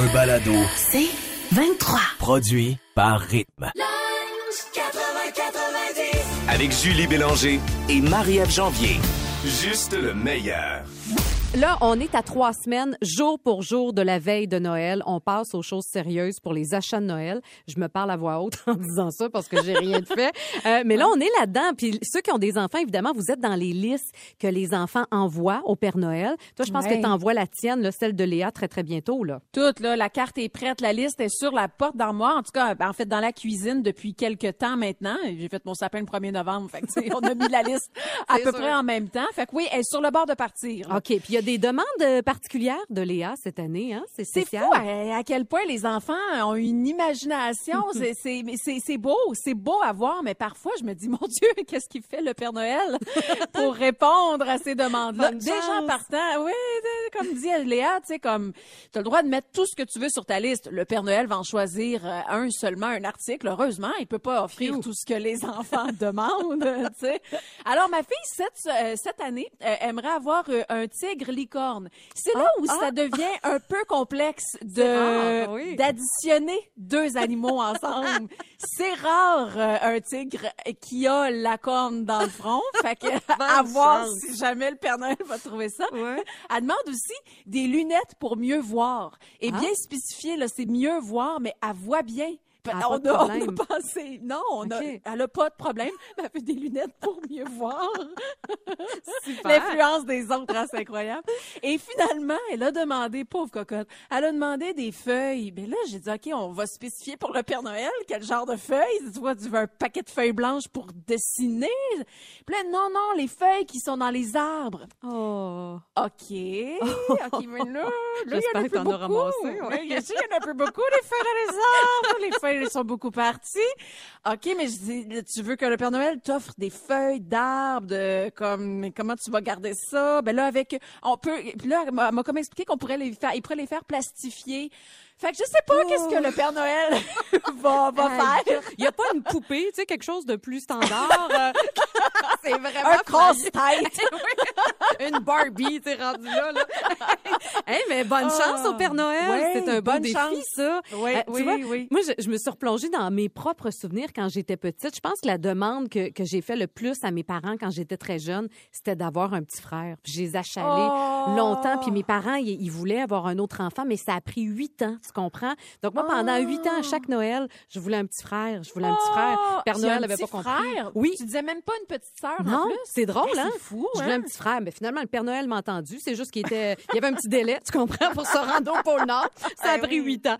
Un balado. C'est 23. Produit par Rythme. Avec Julie Bélanger et Marie-Ève Janvier. Juste le meilleur. Là, on est à trois semaines, jour pour jour de la veille de Noël. On passe aux choses sérieuses pour les achats de Noël. Je me parle à voix haute en disant ça parce que j'ai rien de fait. Euh, mais là, on est là-dedans. Puis ceux qui ont des enfants, évidemment, vous êtes dans les listes que les enfants envoient au Père Noël. Toi, je pense Ouais. que tu envoies la tienne, là, celle de Léa, très, très bientôt. Là. Toute, là, la carte est prête, la liste est sur la porte d'armoire. En tout cas, en fait, dans la cuisine depuis quelques temps maintenant. J'ai fait mon sapin le 1er novembre. Fait que, on a mis la liste à peu sûr. près en même temps. Fait que oui, elle est sur le bord de partir. là. OK. Puis y a des demandes euh, particulières de Léa cette année. Hein? C'est C'est spécial. fou à, à quel point les enfants ont une imagination. C'est- beau, c'est beau à voir, mais parfois je me dis, mon Dieu, qu'est-ce qu'il fait le Père Noël pour répondre à ces demandes-là? Déjà en partant, oui, comme dit Léa, tu sais, comme tu as le droit de mettre tout ce que tu veux sur ta liste. Le Père Noël va en choisir euh, un seulement, un article. Heureusement, il peut pas offrir tout ce que les enfants demandent, tu sais. Alors, ma fille, cette, euh, cette année, euh, aimerait avoir un tigre licorne. C'est là où ça devient un peu complexe de oui. d'additionner deux animaux ensemble. C'est rare un tigre qui a la corne dans le front. Fait que à voir si jamais le Père Noël va trouver ça. Ouais. Elle demande aussi des lunettes pour mieux voir. Et Ah. bien spécifié, là, c'est mieux voir, mais elle voit bien. A on, a, on a pensé, non, on a, elle a pas de problème, mais elle veut des lunettes pour mieux voir. L'influence des autres, hein, c'est incroyable. Et finalement, elle a demandé, pauvre cocotte, elle a demandé des feuilles. Mais là, j'ai dit, OK, on va spécifier pour le Père Noël quel genre de feuilles. Tu vois, tu veux un paquet de feuilles blanches pour dessiner? Puis là, non, non, les feuilles qui sont dans les arbres. Oh. OK. OK, mais là, là, il y en a plus beaucoup. as ramassé, ouais. Oui, il y a- il y en a plus beaucoup, les feuilles dans les arbres. Les feuilles sont beaucoup parties. OK, mais je dis, tu veux que le Père Noël t'offre des feuilles d'arbres, de, comme, mais comment tu vas garder ça? Ben là, avec, on peut, puis là, elle m'a elle m'a comme expliqué qu'on pourrait les faire, il pourrait les faire plastifier. Fait que je sais pas qu'est-ce que le Père Noël va, va faire. Il n'y a pas une poupée, tu sais, quelque chose de plus standard. c'est vraiment Un casse-tête. une Barbie, t'es rendu là, là. hey, mais bonne Ah. chance au Père Noël. Ouais, c'est un bon bonne défi, chance. ça. Oui, Euh, tu oui, vois, oui. Moi, je, je me suis replongée dans mes propres souvenirs quand j'étais petite. Je pense que la demande que, que j'ai fait le plus à mes parents quand j'étais très jeune, c'était d'avoir un petit frère. Puis je les achalais Oh. longtemps. Puis mes parents, ils, ils voulaient avoir un autre enfant, mais ça a pris huit ans, tu comprends? Donc moi, pendant huit ans, à chaque Noël, je voulais un petit frère. Je voulais un petit frère. Oh, Père Noël n'avait pas compris. frère? Oui. Tu disais même pas une petite sœur en Non, plus? c'est drôle, hein? C'est fou, Je hein? voulais un petit frère, mais finalement, le Père Noël m'a entendu. C'est juste qu'il était, il y avait un petit délai, tu comprends, pour se rendre au pôle Nord. Ça a Ben pris huit ans.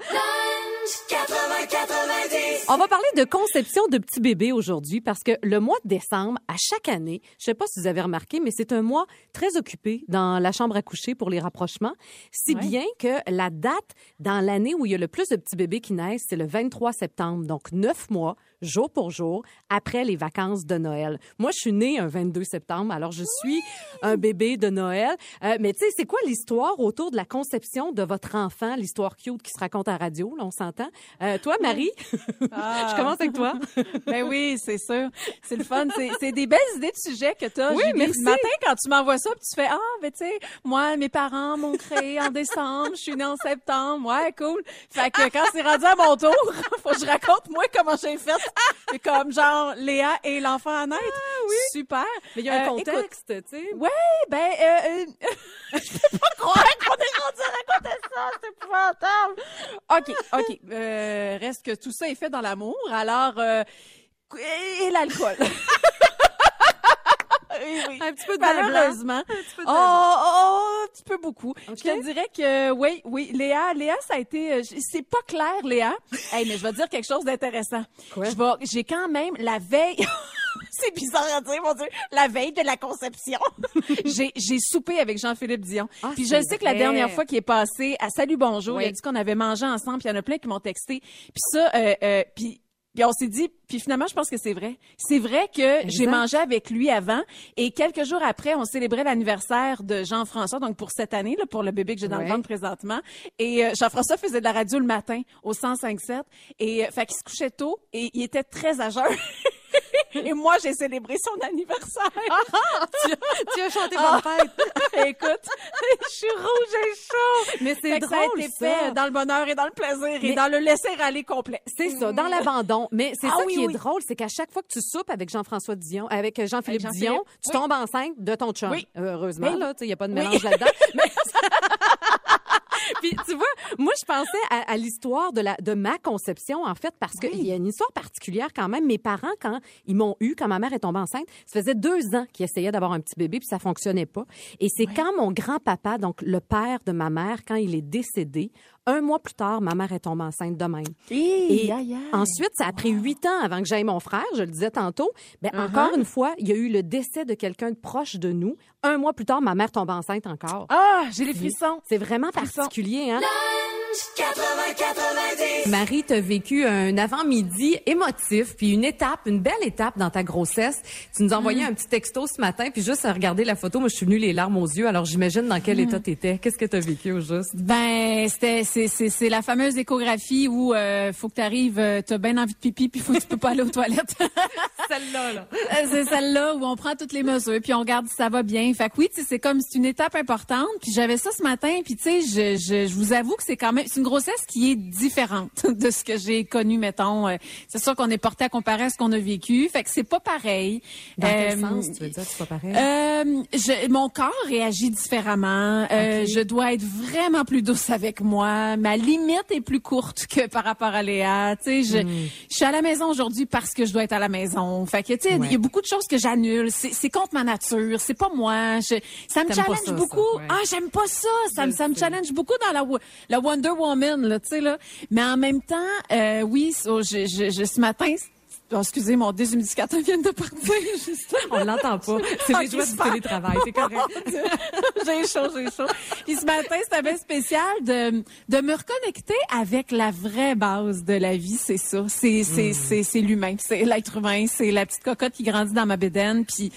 On va parler de conception de petits bébés aujourd'hui parce que le mois de décembre, à chaque année, je sais pas si vous avez remarqué, mais c'est un mois très occupé dans la chambre à coucher pour les rapprochements. Si Ouais. bien que la date dans l'année où il y a le plus de petits bébés qui naissent, c'est le 23 septembre. Donc, neuf mois, jour pour jour, après les vacances de Noël. Moi, je suis née un 22 septembre, alors je suis un bébé de Noël. Euh, mais tu sais, c'est quoi l'histoire autour de la conception de votre enfant, l'histoire cute qui se raconte à radio, là, on s'entend? Euh, toi, Marie, Ah. je commence avec toi. Ben oui, c'est sûr. C'est le fun. C'est- des belles idées de sujets que tu as. Oui, merci. Le matin, quand tu m'envoies ça, puis tu fais Ah, ben tu sais, moi, mes parents m'ont créé en décembre, je suis née en septembre. Ouais, cool. Fait que quand c'est rendu à mon tour, faut que je raconte moi comment j'ai fait. C'est comme genre Léa et l'enfant à naître. Super. Mais il y a un Euh, contexte, tu sais. Ouais, ben, euh, euh, je peux pas croire qu'on est rendu à raconter ça, c'est épouvantable. OK, OK. Euh, reste que tout ça est fait dans l'amour, alors, euh, et l'alcool. oui. Un petit peu de. Malheureusement. Un petit peu de Oh, oh, oh, un petit peu beaucoup. Je te dirais que oui, oui, Léa, Léa, ça a été, euh, c'est pas clair, Léa. hey, mais je vais te dire quelque chose d'intéressant. Quoi? Je vais, j'ai quand même la veille. c'est bizarre à dire, mon Dieu, la veille de la conception. j'ai, j'ai soupé avec Jean-Philippe Dion. Ah, puis je sais que la dernière fois qu'il est passé à Salut Bonjour, Oui. il a dit qu'on avait mangé ensemble, puis il y en a plein qui m'ont texté. Puis ça, euh, euh, puis puis on s'est dit, puis finalement, je pense que c'est vrai. C'est vrai que j'ai mangé avec lui avant et quelques jours après, on célébrait l'anniversaire de Jean-François, donc pour cette année, là, pour le bébé que j'ai dans Ouais. le ventre présentement. Et euh, Jean-François faisait de la radio le matin au 105.7 et euh, fait qu'il se couchait tôt et il était très jeun. et moi, j'ai célébré son anniversaire. tu, tu as chanté Ah. bonne fête. Écoute, je suis rouge et chaud. Mais c'est que ça a drôle, été ça. fait dans le bonheur et dans le plaisir Mais- et dans le laisser aller complet. C'est ça, dans l'abandon. Mais c'est Ah ça oui, qui est drôle, c'est qu'à chaque fois que tu soupes avec Jean-François Dion, avec Jean-Philippe Avec Dion, tu oui. tombes enceinte de ton chum. Oui. Heureusement, là, il n'y a pas de mélange là-dedans. Mais- Puis tu vois, moi je pensais à, à l'histoire de la de ma conception en fait parce qu'il y a une histoire particulière quand même. Mes parents quand ils m'ont eu, quand ma mère est tombée enceinte, ça faisait deux ans qu'ils essayaient d'avoir un petit bébé puis ça fonctionnait pas. Et c'est quand mon grand-papa, donc le père de ma mère, quand il est décédé, un mois plus tard, ma mère est tombée enceinte de même. Et ensuite, ça a pris huit ans avant que j'aille mon frère, je le disais tantôt. Ben, Uh-huh. encore une fois, il y a eu le décès de quelqu'un de proche de nous. Un mois plus tard, ma mère tombe enceinte encore. Ah, j'ai les frissons. C'est vraiment particulier, hein? Marie, tu as vécu un avant-midi émotif, puis une étape, une belle étape dans ta grossesse. Tu nous as envoyé un petit texto ce matin, puis juste à regarder la photo, moi, je suis venue les larmes aux yeux, alors j'imagine dans quel état t'étais. Qu'est-ce que tu as vécu au juste? Ben, c'était c'est c'est c'est la fameuse échographie où euh, faut que tu arrives, euh, t'as bien envie de pipi puis faut que tu peux pas aller aux toilettes. Celle-là, là. Euh, c'est celle-là où on prend toutes les mesures puis on regarde si ça va bien. Fait que oui, tu sais, c'est comme c'est une étape importante. Puis j'avais ça ce matin puis tu sais, je, je je vous avoue que c'est quand même c'est une grossesse qui est différente de ce que j'ai connu mettons. Euh, c'est sûr qu'on est porté à comparer à ce qu'on a vécu. Fait que c'est pas pareil. Dans quel Euh, sens, tu veux dire, c'est pas pareil? euh, je, mon corps réagit différemment. Euh, Je dois être vraiment plus douce avec moi. Ma limite est plus courte que par rapport à Léa. Tu sais, je, Hmm. je suis à la maison aujourd'hui parce que je dois être à la maison. Fait que tu sais, il y a beaucoup de choses que j'annule. C'est c'est contre ma nature. C'est pas moi. Je, ça me challenge ça, beaucoup. ça, ouais. Ah, j'aime pas ça. Ça, me- ça challenge beaucoup dans la, la Wonder Woman, là, tu sais là. Mais en même temps, euh, oui, so, je, je, je- ce matin. oh, excusez, mon déshumidificateur vient de partir. juste. On l'entend pas. C'est les joies du télétravail, c'est correct. j'ai chaud, j'ai chaud. Puis ce matin, c'était bien spécial de, de me reconnecter avec la vraie base de la vie, c'est ça. C'est, c'est, c'est, c'est l'humain, c'est l'être humain, c'est la petite cocotte qui grandit dans ma bédaine. Puis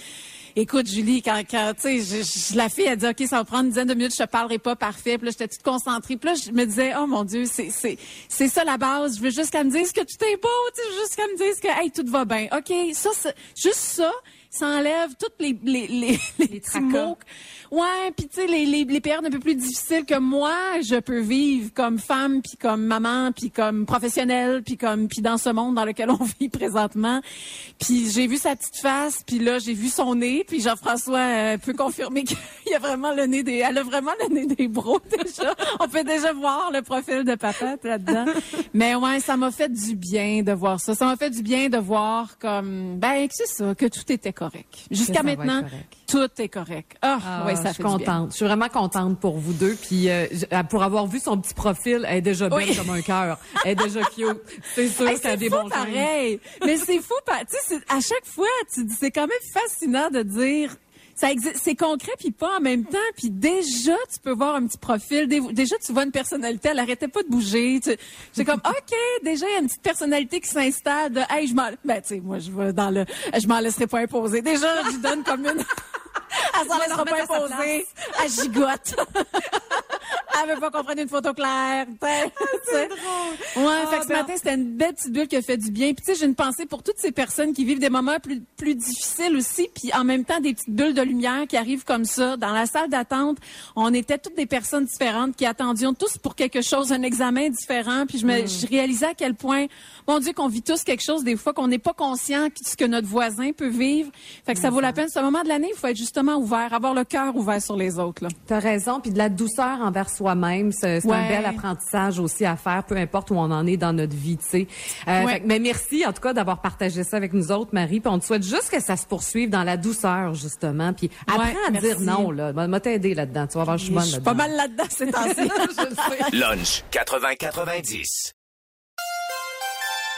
Écoute, Julie, quand, quand tu sais, je, je- la fille a dit, OK, ça va prendre une dizaine de minutes, je te parlerai pas parfait. Puis là, j'étais toute concentrée. Puis là, je me disais, oh mon Dieu, c'est, c'est, c'est ça la base. Je veux juste qu'elle me dise que tout est beau, tu sais, juste qu'elle me dise que, hey, tout va bien. OK, ça, c'est- juste ça, ça enlève toutes les, les, les, les, petits mots. Ouais, puis tu sais, les, les, les périodes un peu plus difficiles que moi, je peux vivre comme femme, puis comme maman, puis comme professionnelle, puis comme puis dans ce monde dans lequel on vit présentement. Puis j'ai vu sa petite face, puis là j'ai vu son nez, puis Jean-François euh, peut confirmer qu'il y a vraiment le nez des, elle a vraiment le nez des bros déjà. On peut déjà voir le profil de papa là-dedans. Mais ouais, ça m'a fait du bien de voir ça. Ça m'a fait du bien de voir comme ben c'est ça, que tout était correct. Jusqu'à maintenant, correct. tout est correct. Ah, Ah, ouais, je suis contente. Je suis vraiment contente pour vous deux. Puis euh, euh, pour avoir vu son petit profil, elle est déjà belle Oui. comme un cœur. Elle est déjà cute. C'est sûr Hey, qu'elle a des fou bons pareil. Mais c'est fou, tu sais, à chaque fois, tu dis, c'est quand même fascinant de dire. Ça existe, c'est concret puis pas en même temps. Puis déjà, tu peux voir un petit profil. Dé- Déjà, tu vois une personnalité. Elle arrêtait pas de bouger. Tu- C'est comme, ok, déjà il y a une petite personnalité qui s'installe. De, hey, je m'en, ben tu sais, moi je vais dans le, je m'en laisserai pas imposer. Déjà, je lui donne comme une. Elle s'en laissera pas imposer. Elle gigote. Elle veut pas qu'on prenne une photo claire. C'est drôle. Ouais, fait que ce ben- matin, c'était une belle petite bulle qui a fait du bien. Puis tu sais, j'ai une pensée pour toutes ces personnes qui vivent des moments plus, plus difficiles aussi, puis en même temps des petites bulles de lumière qui arrivent comme ça. Dans la salle d'attente, on était toutes des personnes différentes qui attendions tous pour quelque chose, un examen différent. Puis je me, je réalisais à quel point, mon Dieu, qu'on vit tous quelque chose des fois qu'on n'est pas conscient de ce que notre voisin peut vivre. Fait que ça vaut la peine. Ce moment de l'année, il faut être justement ouvert, avoir le cœur ouvert sur les autres. Là. T'as raison, puis de la douceur envers soi-même, c'est un Ouais. bel apprentissage aussi à faire, peu importe où on en est dans notre vie, tu sais. Euh, Ouais. mais merci en tout cas d'avoir partagé ça avec nous autres, Marie. Puis on te souhaite juste que ça se poursuive dans la douceur justement. Puis apprends à merci. dire non là. M'a t'aider là-dedans. Tu vas voir, je suis bonne Je suis là-dedans. pas mal là-dedans ces temps-ci. Lunch 80-90.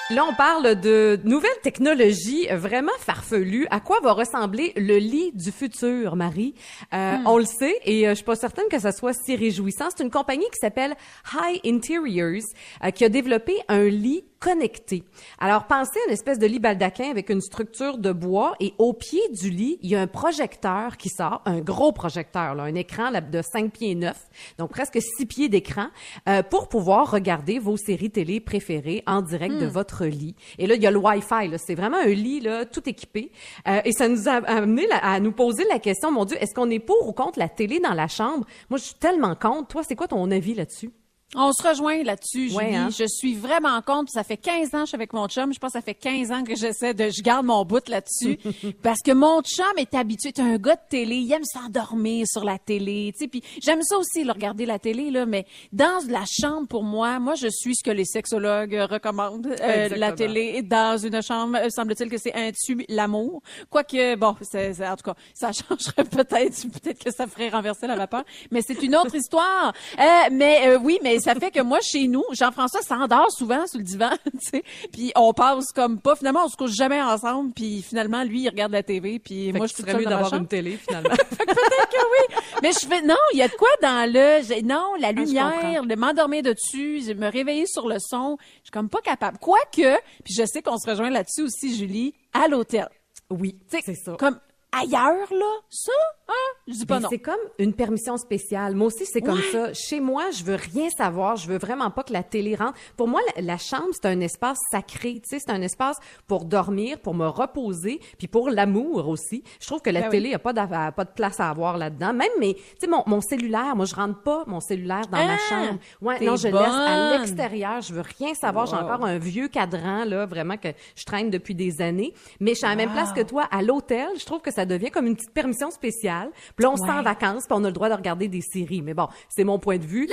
Là, on parle de nouvelles technologies vraiment farfelues. À quoi va ressembler le lit du futur, Marie? Euh, On le sait et euh, je suis pas certaine que ça soit si réjouissant. C'est une compagnie qui s'appelle High Interiors euh, qui a développé un lit connecté. Alors, pensez à une espèce de lit baldaquin avec une structure de bois et au pied du lit, il y a un projecteur qui sort, un gros projecteur, là, un écran là, de 5 pieds 9, donc presque 6 pieds d'écran, euh, pour pouvoir regarder vos séries télé préférées en direct de votre lit. Et là, il y a le Wi-Fi, là, c'est vraiment un lit là, tout équipé. Euh, et ça nous a amené là, à nous poser la question, mon Dieu, est-ce qu'on est pour ou contre la télé dans la chambre? Moi, je suis tellement contre. Toi, c'est quoi ton avis là-dessus? On se rejoint là-dessus, Julie. Ouais, hein? Je suis vraiment contre. Ça fait 15 ans que je suis avec mon chum. Je pense que ça fait 15 ans que j'essaie de... Je garde mon bout là-dessus. parce que mon chum est habitué. C'est un gars de télé. Il aime s'endormir sur la télé. Tu sais, puis j'aime ça aussi, le regarder la télé, là. Mais dans la chambre, pour moi, moi, je suis ce que les sexologues recommandent. Euh, la télé. Dans une chambre, euh, semble-t-il que c'est un tue l'amour. Quoique, bon, c'est, c'est- en tout cas, ça changerait peut-être. Peut-être que ça ferait renverser la vapeur. Mais c'est une autre histoire. Euh, mais euh, oui, mais ça fait que moi, chez nous, Jean-François s'endort souvent sur le divan, tu sais. Puis on passe comme pas, finalement, on se couche jamais ensemble. Puis finalement, lui, il regarde la TV. Puis Fait moi, je suis seule mieux d'avoir une télé, finalement. Peut-être que oui. Mais je fais, non, il y a de quoi dans le, non, la Ah, lumière, comprends. de m'endormir dessus, de me réveiller sur le son. Je suis comme pas capable. Quoique, puis je sais qu'on se rejoint là-dessus aussi, Julie, à l'hôtel. oui, c'est ça. Comme ailleurs, là, ça, hein? Je dis pas Ben, non. C'est comme une permission spéciale. Moi aussi, c'est comme ça. Chez moi, je veux rien savoir. Je veux vraiment pas que la télé rentre. Pour moi, la, la chambre, c'est un espace sacré. Tu sais, c'est un espace pour dormir, pour me reposer, puis pour l'amour aussi. Je trouve que la Ben oui. télé a pas, pas de place à avoir là-dedans. Même, mais, tu sais, mon, mon cellulaire, moi, je rentre pas mon cellulaire dans ma Ah, chambre. Ouais, non, je le laisse à bonne. l'extérieur. Je veux rien savoir. J'ai Wow. encore un vieux cadran, là, vraiment, que je traîne depuis des années. Mais je suis à la même place que toi, à l'hôtel. Je trouve que ça devient comme une petite permission spéciale. Puis là, on se sent en vacances, puis on a le droit de regarder des séries. Mais bon, c'est mon point de vue.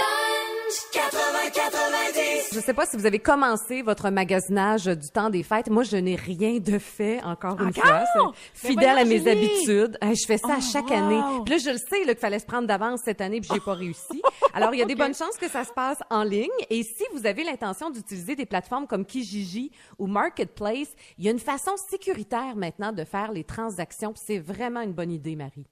Je sais pas si vous avez commencé votre magasinage du temps des fêtes. Moi, je n'ai rien de fait encore une Encore? fois. C'est Ben Fidèle à mes habitudes. Je fais ça à Oh, chaque wow. année. Puis là, je le sais qu'il fallait se prendre d'avance cette année, puis j'ai pas réussi. Alors, il y a des bonnes chances que ça se passe en ligne. Et si vous avez l'intention d'utiliser des plateformes comme Kijiji ou Marketplace, il y a une façon sécuritaire maintenant de faire les transactions. Puis c'est vraiment une bonne idée, Marie.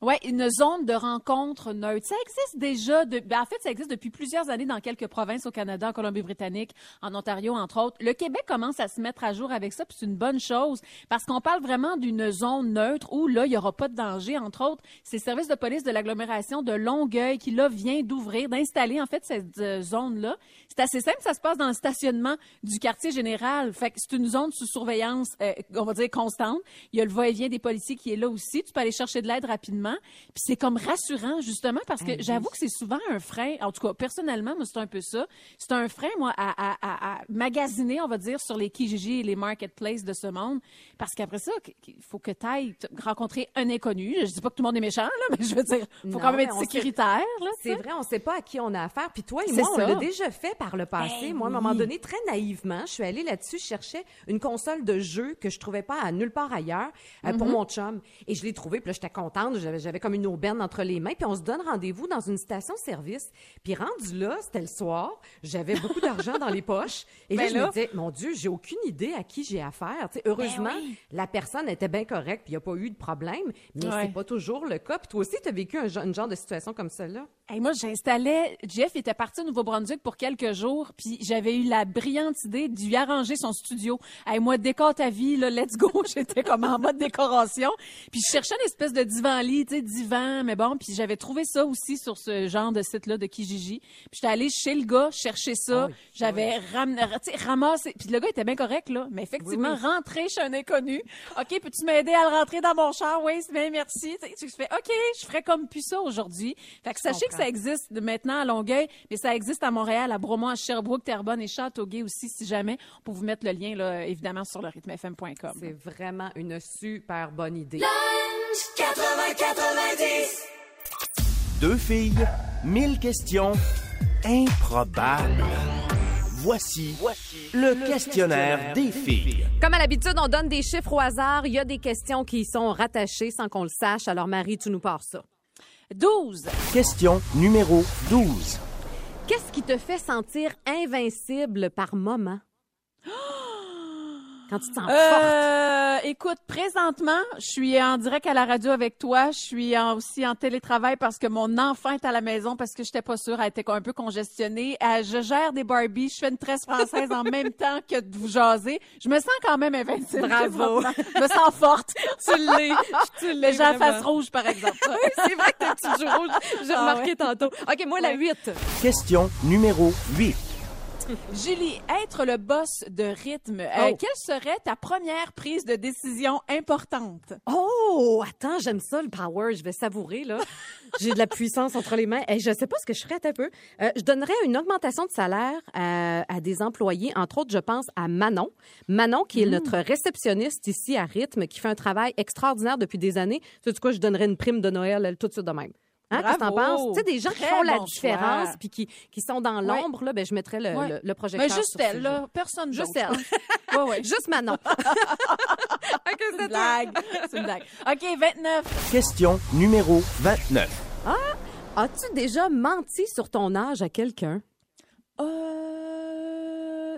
Ouais, une zone de rencontre neutre. Ça existe déjà. De... ben, en fait, ça existe depuis plusieurs années dans quelques provinces au Canada, en Colombie-Britannique, en Ontario, entre autres. Le Québec commence à se mettre à jour avec ça, puis c'est une bonne chose parce qu'on parle vraiment d'une zone neutre où là, il y aura pas de danger. Entre autres, c'est le service de police de l'agglomération de Longueuil qui là vient d'ouvrir, d'installer en fait cette euh, zone-là. C'est assez simple, ça se passe dans le stationnement du quartier général. Fait que c'est une zone sous surveillance, euh, on va dire constante. Il y a le va-et-vient des policiers qui est là aussi. Tu peux aller chercher de l'aide rapidement. Puis c'est comme rassurant justement parce que j'avoue que c'est souvent un frein. En tout cas, personnellement, moi c'est un peu ça. C'est un frein moi à, à, à, à magasiner, on va dire, sur les Kijiji et les marketplaces de ce monde. Parce qu'après ça, il faut que tu ailles rencontrer un inconnu. Je dis pas que tout le monde est méchant là, mais je veux dire, faut Non, quand même être sécuritaire. Là, C'est vrai, on sait pas à qui on a affaire. Puis toi et moi, on ça. l'a déjà fait par le passé. Ben moi, à un moment oui. donné, très naïvement, je suis allée là-dessus, je cherchais une console de jeu que je trouvais pas à nulle part ailleurs euh, Mm-hmm. pour mon chum. Et je l'ai trouvé, puis là, j'étais contente. J'avais, j'avais comme une aubaine entre les mains. Puis on se donne rendez-vous dans une station-service. Puis rendu là, c'était le soir. J'avais beaucoup d'argent dans les poches. Et là, Ben je là. me disais, mon Dieu, j'ai aucune idée à qui j'ai affaire. Tu sais, heureusement, Ben oui. la personne était bien correcte, puis il n'y a pas eu de problème. Mais Ouais. c'est pas toujours le cas. Puis toi aussi, tu as vécu un, une genre de situation comme celle-là? Hey, moi, j'installais. Jeff était parti au Nouveau-Brunswick pour quelques jours, puis j'avais eu la brillante idée de lui arranger son studio. Hey, moi, décore ta vie, là, let's go. J'étais comme en mode décoration. Puis je cherchais une espèce de divan-lit, tu sais, divan, mais bon. Puis j'avais trouvé ça aussi sur ce genre de site-là de Kijiji. Puis j'étais allée chez le gars chercher ça. Ah oui, j'avais ram- sais, ramassé. Puis le gars était bien correct, là. Mais effectivement, Oui, rentrer chez un inconnu. OK, peux-tu m'aider à le rentrer dans mon char? Oui, c'est bien, merci. Tu fais, OK, je ferais comme plus ça aujourd'hui. Fait que sachez que ça existe de maintenant à Longueuil, mais ça existe à Montréal, à Bromont, à Sherbrooke, Terrebonne et Châteauguay aussi, si jamais. On peut vous mettre le lien, là, évidemment, sur le rythmefm.com. C'est vraiment une super bonne idée. Deux filles, mille questions improbables. Voici, le, questionnaire, des filles. Comme à l'habitude, on donne des chiffres au hasard. Il y a des questions qui y sont rattachées sans qu'on le sache. Alors, Marie, tu nous pars ça. 12. Question numéro 12. Qu'est-ce qui te fait sentir invincible par moment? Quand tu te sens forte? Euh, écoute, présentement, je suis en direct à la radio avec toi. Je suis en- aussi en télétravail parce que mon enfant est à la maison parce que j'étais pas sûre, elle était un peu congestionnée. Euh, je gère des Barbies, je fais une tresse française en même temps que de vous jaser. Je me sens quand même invincible. Bravo. Je me sens forte. Tu l'es. Tu l'es. Mais j'ai la face rouge, par exemple. C'est vrai que t'as un petit rouge? J'ai Ah remarqué ouais. tantôt. OK, moi, la 8. Question numéro 8. Julie, être le boss de rythme, euh, Oh. quelle serait ta première prise de décision importante? Oh, attends, j'aime ça, le power. Je vais savourer, là. J'ai de la puissance entre les mains. Et je sais pas ce que je ferais un peu. Euh, je donnerais une augmentation de salaire à, à des employés. Entre autres, je pense à Manon. Manon, qui est Mm. notre réceptionniste ici à Rythme, qui fait un travail extraordinaire depuis des années. Tu sais quoi, je donnerais une prime de Noël, elle, tout de suite de même. Hein, qu'est-ce que t'en penses? Tu sais, des gens qui font la différence puis qui, qui sont dans l'ombre, là, ben, je mettrais le, Ouais. le, le projecteur Mais juste sur elle, là, personne Juste elle. Ouais, ouais. Juste Manon. OK, C'est une blague. C'est une blague. OK, 29. Question numéro 29. As-tu déjà menti sur ton âge à quelqu'un? Euh...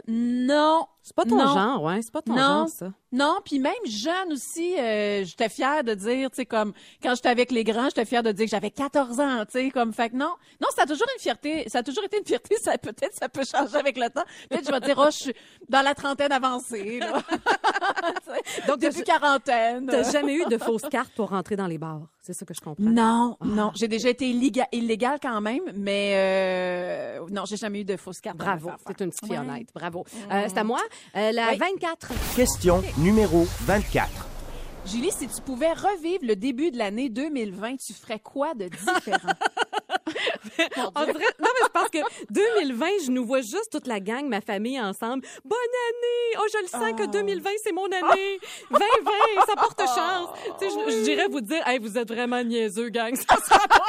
Non. C'est pas ton Non. genre, ouais. C'est pas ton Non. genre, ça. Non, puis même jeune aussi, euh, j'étais fière de dire, tu sais, comme quand j'étais avec les grands, j'étais fière de dire que j'avais 14 ans, tu sais, comme fait que non, non, ça a toujours une fierté, ça a toujours été une fierté, ça peut-être ça peut changer avec le temps. Peut-être je vais dire, oh, je suis dans la trentaine avancée, là. Donc, t'as- quarantaine. T'as jamais eu de fausses cartes pour rentrer dans les bars. C'est ça que je comprends. Non, non, j'ai déjà été illégal, illégale quand même, mais euh, non, j'ai jamais eu de fausse carte. Bravo. C'est une petite fille Ouais. Mm. honnête. Bravo. Euh, c'est à moi. Euh, la Oui. 24. Question numéro 24. Julie, si tu pouvais revivre le début de l'année 2020, tu ferais quoi de différent? On dirait- Non, mais je pense que 2020, je nous vois juste toute la gang, ma famille ensemble. Bonne année! Oh, je le sens que 2020, c'est mon année! 2020, ça porte chance! Tu sais, je, je dirais vous dire, hey, vous êtes vraiment niaiseux, gang. Ça sera pas.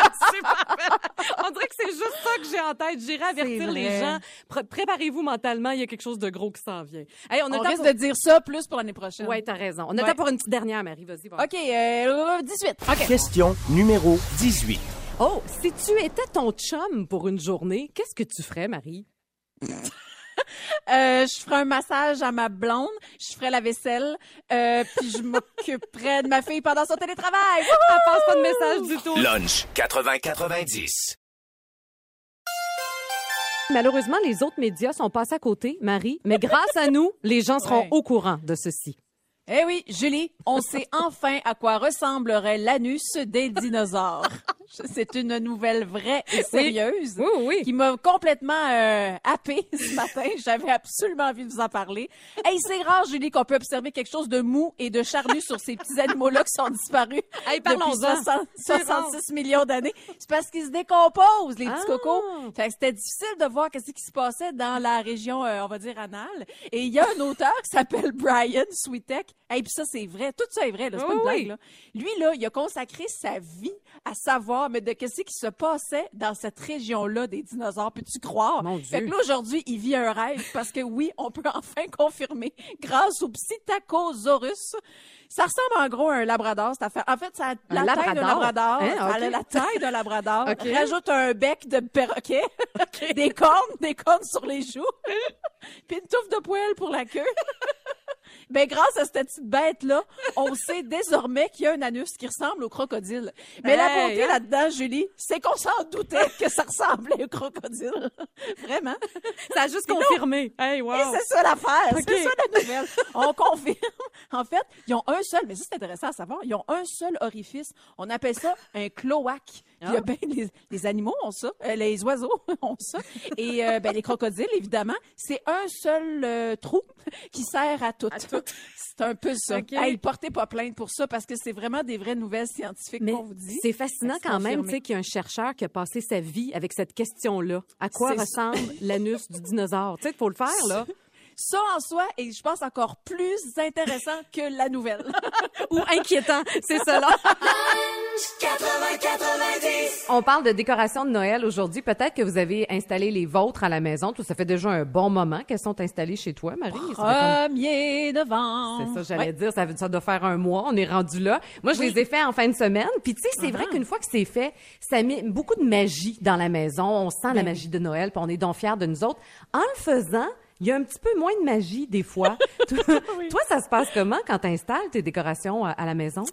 On dirait que c'est juste ça que j'ai en tête. J'irai avertir C'est les gens. Pré- Préparez-vous mentalement, il y a quelque chose de gros qui s'en vient. Hey, on a On risque pour- de dire ça plus pour l'année prochaine. Ouais, t'as raison. On a Ouais. temps pour une petite dernière, Marie. Vas-y, va. OK, euh, 18. OK. Question numéro 18. Oh, si tu étais ton chum pour une journée, qu'est-ce que tu ferais, Marie? Euh, je ferai un massage à ma blonde, je ferai la vaisselle, euh, puis je m'occuperai de ma fille pendant son télétravail. Elle passe pas de message du tout. Lunch 80-90. Malheureusement, les autres médias sont passés à côté, Marie, mais grâce à nous, les gens seront Ouais. au courant de ceci. Eh oui, Julie, on sait enfin à quoi ressemblerait l'anus des dinosaures. C'est une nouvelle vraie et sérieuse. Oui, oui. qui m'a complètement euh, happée ce matin. J'avais absolument envie de vous en parler. Hey, c'est rare, Julie, qu'on peut observer quelque chose de mou et de charnu sur ces petits animaux-là qui sont disparus Hey, depuis parlons-en. 60 C'est 66 millions d'années. C'est parce qu'ils se décomposent, les petits Ah. cocos. Fait que c'était difficile de voir qu'est-ce qui se passait dans la région, euh, on va dire, anale. Et il y a un auteur qui s'appelle Brian Switek. Hey, puis ça, c'est vrai. Tout ça est vrai, là. C'est pas une blague, là. Lui, là, il a consacré sa vie à savoir, mais de qu'est-ce qui se passait dans cette région-là des dinosaures. Peux-tu croire? Mon Fait Dieu. que là, aujourd'hui, il vit un rêve parce que oui, on peut enfin confirmer grâce au Psittacosaurus. Ça ressemble en gros à un labrador, cette affaire. En fait, ça a la taille d'un labrador? Hein, Ça a ok. la taille d'un labrador. Ok. Rajoute un bec de perroquet. des cornes, des cornes sur les joues. Puis une touffe de poêle pour la queue. Ben, grâce à cette petite bête-là, on sait désormais qu'il y a un anus qui ressemble au crocodile. Mais la beauté hein? là-dedans, Julie, c'est qu'on s'en doutait que ça ressemblait au crocodile. Vraiment. Ça a juste confirmé. Hey, wow. Et c'est ça l'affaire. Ok. C'est ça la nouvelle. On confirme. En fait, ils ont un seul, mais ça c'est intéressant à savoir, ils ont un seul orifice. On appelle ça un cloaque. Ah. ben, les, les animaux ont ça, euh, les oiseaux ont ça. Et euh, ben, les crocodiles, évidemment, c'est un seul euh, trou qui sert à tout. C'est un peu ça. Ok. Hey, portez pas plainte pour ça parce que c'est vraiment des vraies nouvelles scientifiques qu'on vous dit. c'est fascinant quand même, tu sais, qu'il y a un chercheur qui a passé sa vie avec cette question-là. À quoi ressemble l'anus du dinosaure? Tu sais, il faut le faire, là. Ça en soi est, je pense, encore plus intéressant que la nouvelle. Ou inquiétant, c'est cela. On parle de décoration de Noël aujourd'hui. Peut-être que vous avez installé les vôtres à la maison. Tout ça fait déjà un bon moment qu'elles sont installées chez toi, Marie. Comme- Premier novembre. C'est ça, j'allais Ouais. dire. Ça, ça doit faire un mois. On est rendu là. Moi, je les ai fait en fin de semaine. Puis, tu sais, c'est vrai qu'une fois que c'est fait, ça met beaucoup de magie dans la maison. On sent Ben la magie de Noël. Puis, on est donc fiers de nous autres. En le faisant, il y a un petit peu moins de magie des fois. toi, toi, ça se passe comment quand tu installes tes décorations à la maison?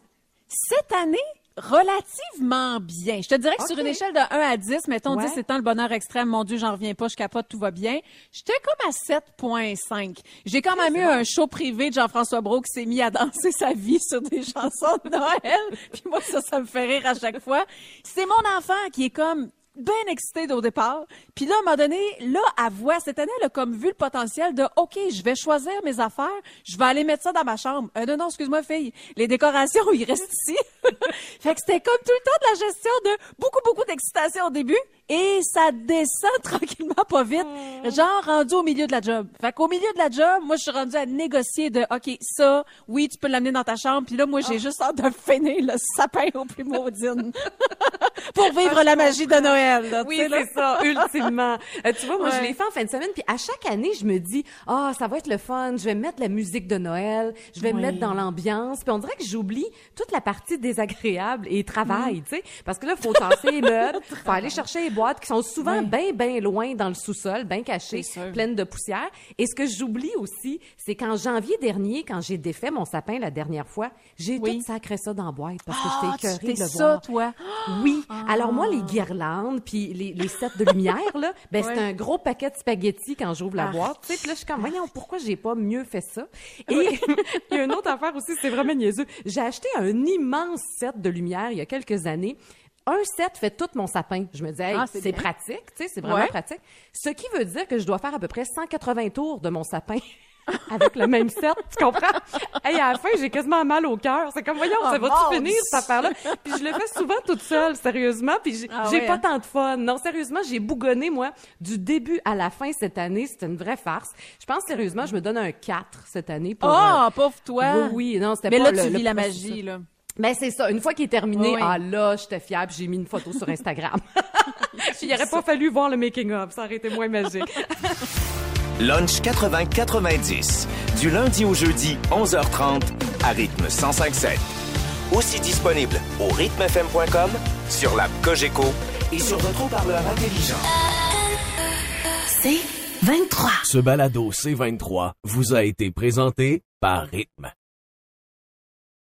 Cette année, relativement bien. Je te dirais que sur une échelle de 1 à 10, mettons Ouais. 10 étant le bonheur extrême, mon Dieu, j'en reviens pas, je capote, tout va bien. J'étais comme à 7.5. J'ai quand même eu un show privé de Jean-François Brault qui s'est mis à danser sa vie sur des chansons de Noël. Puis moi, ça, ça me fait rire à chaque fois. C'est mon enfant qui est comme bien excité au départ. Puis là, à un moment donné, là, à voix, cette année, elle comme vu le potentiel de, OK, je vais choisir mes affaires, je vais aller mettre ça dans ma chambre. Euh, non, non, excuse-moi, fille, les décorations, ils restent ici. fait que c'était comme tout le temps de la gestion de beaucoup, beaucoup d'excitation au début et ça descend tranquillement pas vite, genre rendu au milieu de la job. Fait qu'au milieu de la job, moi, je suis rendue à négocier de, OK, ça, oui, tu peux l'amener dans ta chambre, puis là, moi, j'ai juste hâte de finir le sapin au plus maudine. Pour vivre la magie de Noël, là, Oui, c'est ça, ultimement. Euh, tu vois, moi, je l'ai fait en fin de semaine, puis à chaque année, je me dis, ah, ça va être le fun, je vais mettre la musique de Noël, je vais me mettre dans l'ambiance, puis on dirait que j'oublie toute la partie désagréable et travail, tu sais, parce que là, faut tasser les meubles, faut aller chercher les boîtes qui sont souvent Oui. bien, bien loin dans le sous-sol, bien cachées, pleines de poussière. Et ce que j'oublie aussi, c'est qu'en janvier dernier, quand j'ai défait mon sapin la dernière fois, j'ai Oui. tout sacré ça dans la boîte parce que Ah, j'étais tu écœurée de le ça, voir. toi? Oui. Alors moi, les guirlandes, puis les, les sets de lumière, là, ben c'est un gros paquet de spaghettis quand j'ouvre la Ah. boîte. Tu sais, puis là, je suis comme, voyons, pourquoi j'ai pas mieux fait ça? Et il y a une autre affaire aussi, c'est vraiment niaiseux. J'ai acheté un immense set de lumière il y a quelques années. Un set fait tout mon sapin. Je me dis, hey, Ah, c'est pratique, tu sais, c'est vraiment Ouais. pratique. Ce qui veut dire que je dois faire à peu près 180 tours de mon sapin. avec le même set, tu comprends? Hey, à la fin, j'ai quasiment mal au cœur. C'est comme, voyons, Oh, ça va-tu finir, cette affaire-là? Puis je le fais souvent toute seule, sérieusement, puis j'ai Ah ouais, pas hein? tant de fun. Non, sérieusement, j'ai bougonné, moi, du début à la fin cette année. C'était une vraie farce. Je pense, sérieusement, je me donne un 4 cette année pour... Oh, pauvre toi. oui, oui, non, c'était Mais pas là, le- tu le vis la processus. magie, là. Ben c'est ça. Une fois qu'il est terminé, Oui, ah là, j'étais puis j'ai mis une photo sur Instagram. Il aurait pas fallu voir le making of, ça aurait été moins magique. Lunch 80-90. Du lundi au jeudi, 11h30, à rythme 105.7. Aussi disponible au rythmefm.com, sur l'app Cogeco et sur votre haut-parleur intelligent. C'est 23. Ce balado C23 vous a été présenté par Rythme.